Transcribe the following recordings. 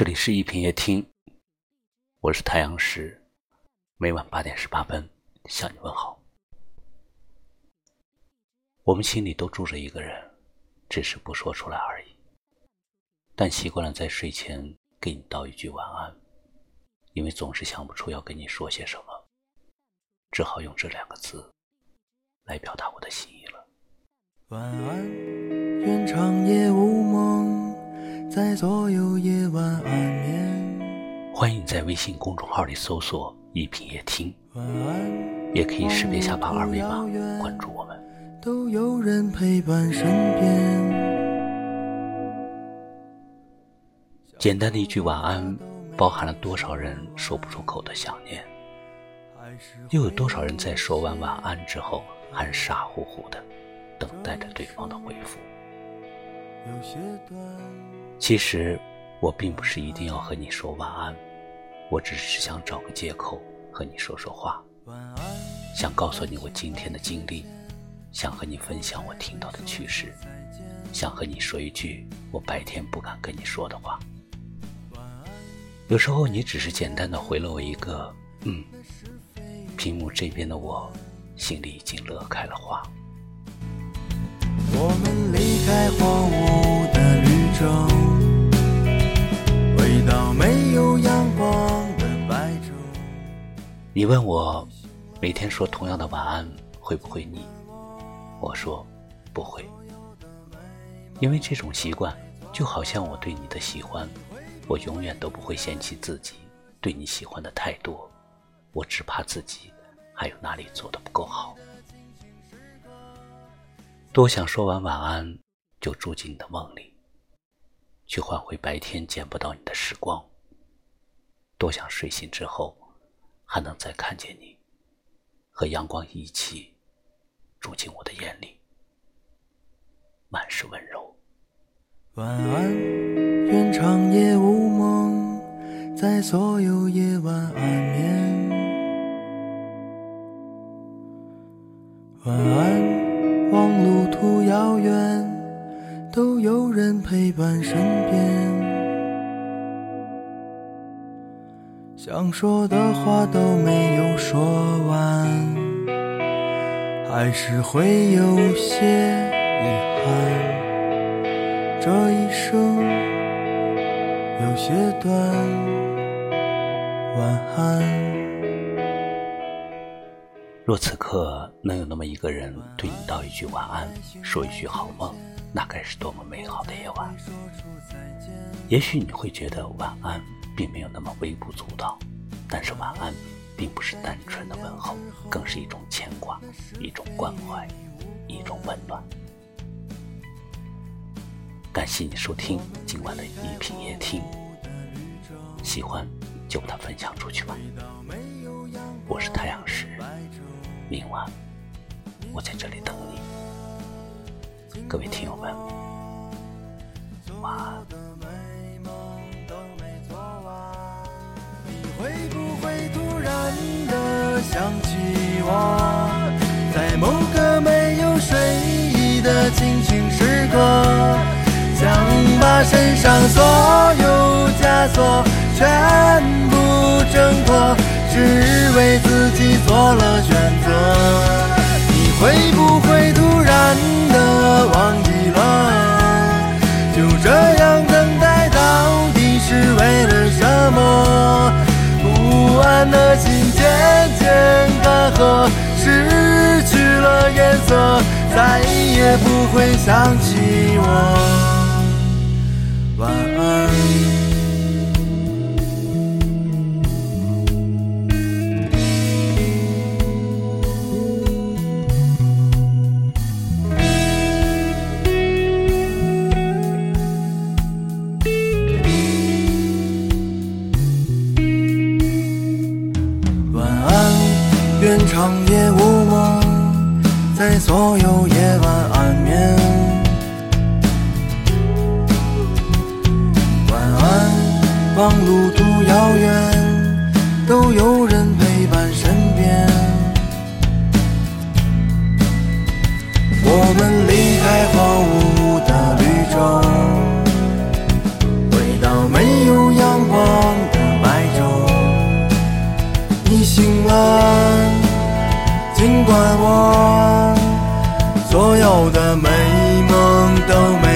这里是一品夜听，我是太阳石，每晚八点十八分向你问好。我们心里都住着一个人，只是不说出来而已。但习惯了在睡前给你道一句晚安，因为总是想不出要跟你说些什么，只好用这两个字来表达我的心意了。晚安，愿长夜无。在所有夜晚安眠。欢迎在微信公众号里搜索“一品夜听”，也可以识别下方二维码关注我们。都有人陪伴身边。简单的一句晚安，包含了多少人说不出口的想念？又有多少人在说完晚安之后，还傻乎乎的等待着对方的回复？有些短。其实，我并不是一定要和你说晚安，我只是想找个借口和你说说话，想告诉你我今天的经历，想和你分享我听到的趣事，想和你说一句我白天不敢跟你说的话。有时候你只是简单的回了我一个“嗯”，屏幕这边的我心里已经乐开了花。我们离开荒芜的绿洲。你问我每天说同样的晚安会不会腻？我说不会，因为这种习惯就好像我对你的喜欢，我永远都不会嫌弃自己对你喜欢的太多，我只怕自己还有哪里做的不够好。多想说完晚安就住进你的梦里。去换回白天见不到你的时光。多想睡醒之后，还能再看见你，和阳光一起住进我的眼里，满是温柔。晚安，愿长夜无梦，在所有夜晚安眠。晚安，望路途遥远。都有人陪伴身边，想说的话都没有说完，还是会有些遗憾。这一生有些短，晚安。若此刻能有那么一个人对你道一句晚安，说一句好梦。那该是多么美好的夜晚！也许你会觉得晚安并没有那么微不足道，但是晚安并不是单纯的问候，更是一种牵挂，一种关怀，一种温暖。感谢你收听今晚的一品夜听，喜欢就把它分享出去吧。我是太阳石，明晚我在这里等你。各位听友们，晚安。想起我，在某个没有睡意的清醒时刻，想把身上所有枷锁全部挣脱，只为自己做了选择。你会不会突然的？忘记了，就这样等待到底是为了什么？不安的心失去了颜色，再也不会想起我。愿长夜无梦，在所有夜晚安眠。晚安，望路途遥远，都有人陪伴身边。我们离开荒芜的绿洲，回到没有阳光的白昼。你醒了。快忘所有的美梦都没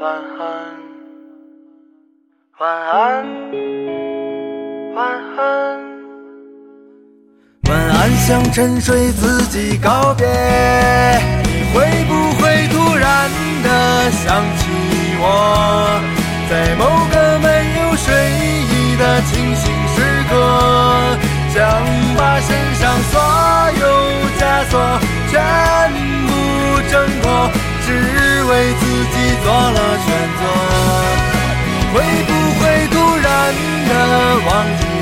晚安，晚安，晚安，晚安，向沉睡自己告别。你会不会突然的想起我，在某个没有睡意的清醒时刻，想把身上所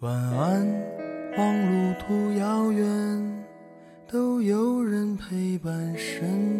晚安，望路途遥远，都有人陪伴身边。